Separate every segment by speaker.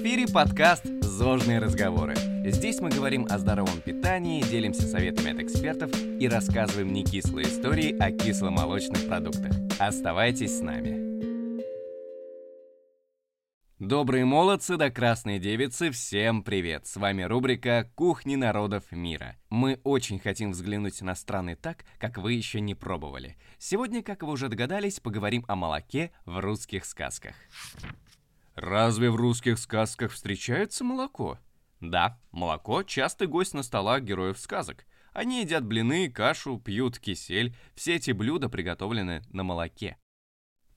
Speaker 1: эфире подкаст «Зожные разговоры». Здесь мы говорим о здоровом питании, делимся советами от экспертов и рассказываем некислые истории о кисломолочных продуктах. Оставайтесь с нами. Добрые молодцы да красные девицы, всем привет! С вами рубрика «Кухни народов мира». Мы очень хотим взглянуть на страны так, как вы еще не пробовали. Сегодня, как вы уже догадались, поговорим о молоке в русских сказках. Разве в русских сказках встречается молоко? Да, молоко – частый гость на столах героев сказок. Они едят блины, кашу, пьют кисель. Все эти блюда приготовлены на молоке.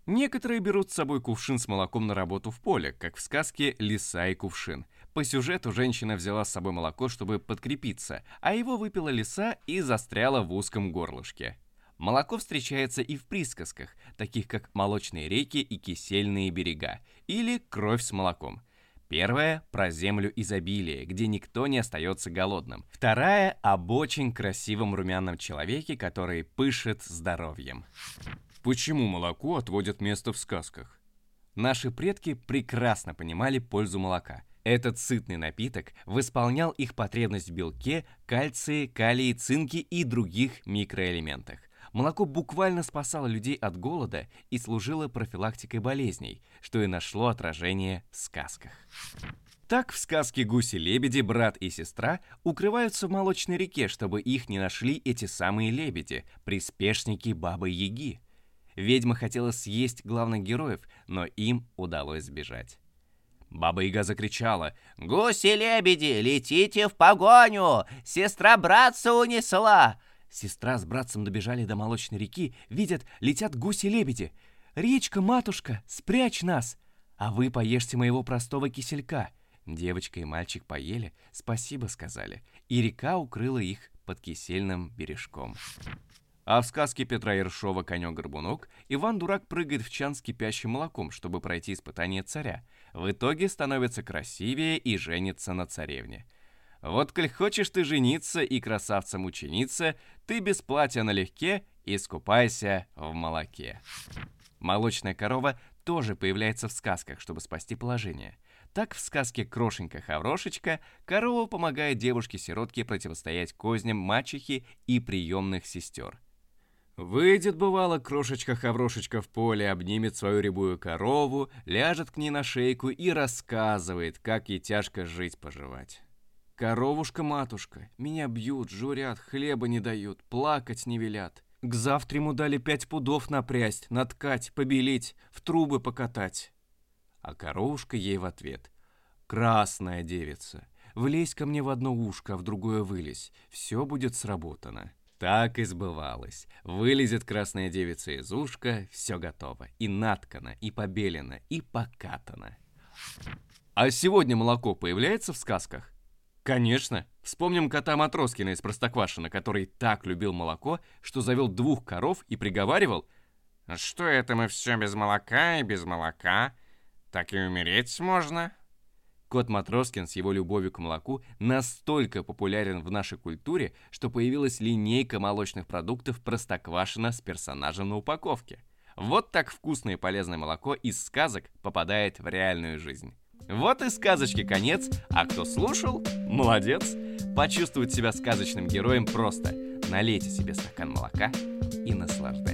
Speaker 1: Некоторые берут с собой кувшин с молоком на работу в поле, как в сказке «Лиса и кувшин». По сюжету женщина взяла с собой молоко, чтобы подкрепиться, а его выпила лиса и застряла в узком горлышке. Молоко встречается и в присказках, таких как «молочные реки» и «кисельные берега» или «кровь с молоком». Первая – про землю изобилия, где никто не остается голодным. Вторая – об очень красивом румяном человеке, который пышет здоровьем. Почему молоко отводят место в сказках? Наши предки прекрасно понимали пользу молока. Этот сытный напиток восполнял их потребность в белке, кальции, калии, цинке и других микроэлементах. Молоко буквально спасало людей от голода и служило профилактикой болезней, что и нашло отражение в сказках. Так в сказке «Гуси-лебеди» брат и сестра укрываются в молочной реке, чтобы их не нашли эти самые лебеди, приспешники Бабы-Яги. Ведьма хотела съесть главных героев, но им удалось сбежать. Баба-яга закричала «Гуси-лебеди, летите в погоню! Сестра братца унесла!» Сестра с братцем добежали до молочной реки, видят, летят гуси-лебеди. «Речка, матушка, спрячь нас! А вы поешьте моего простого киселька!» Девочка и мальчик поели, спасибо сказали, и река укрыла их под кисельным бережком. А в сказке Петра Ершова «Конек-горбунок» Иван Дурак прыгает в чан с кипящим молоком, чтобы пройти испытание царя. В итоге становится красивее и женится на царевне. Вот коль хочешь ты жениться и красавцем учениться, ты без платья налегке искупайся в молоке. Молочная корова тоже появляется в сказках, чтобы спасти положение. Так в сказке «Крошенька-хаврошечка» корова помогает девушке-сиротке противостоять козням мачехи и приемных сестер. Выйдет, бывало, крошечка-хаврошечка в поле, обнимет свою рябую корову, ляжет к ней на шейку и рассказывает, как ей тяжко жить-поживать. «Коровушка-матушка, меня бьют, журят, хлеба не дают, плакать не велят. К завтра ему дали пять пудов напрясть, наткать, побелить, в трубы покатать». А коровушка ей в ответ. «Красная девица, влезь ко мне в одно ушко, а в другое вылезь, все будет сработано». Так и сбывалось. Вылезет красная девица из ушка, все готово. И наткано, и побелено, и покатано. А сегодня молоко появляется в сказках? Конечно. Вспомним кота Матроскина из Простоквашина, который так любил молоко, что завел двух коров и приговаривал «Что это мы все без молока и без молока? Так и умереть можно?» Кот Матроскин с его любовью к молоку настолько популярен в нашей культуре, что появилась линейка молочных продуктов Простоквашино с персонажем на упаковке. Вот так вкусное и полезное молоко из сказок попадает в реальную жизнь. Вот и сказочки конец, а кто слушал, молодец. Почувствовать себя сказочным героем просто. Налейте себе стакан молока и наслаждайтесь.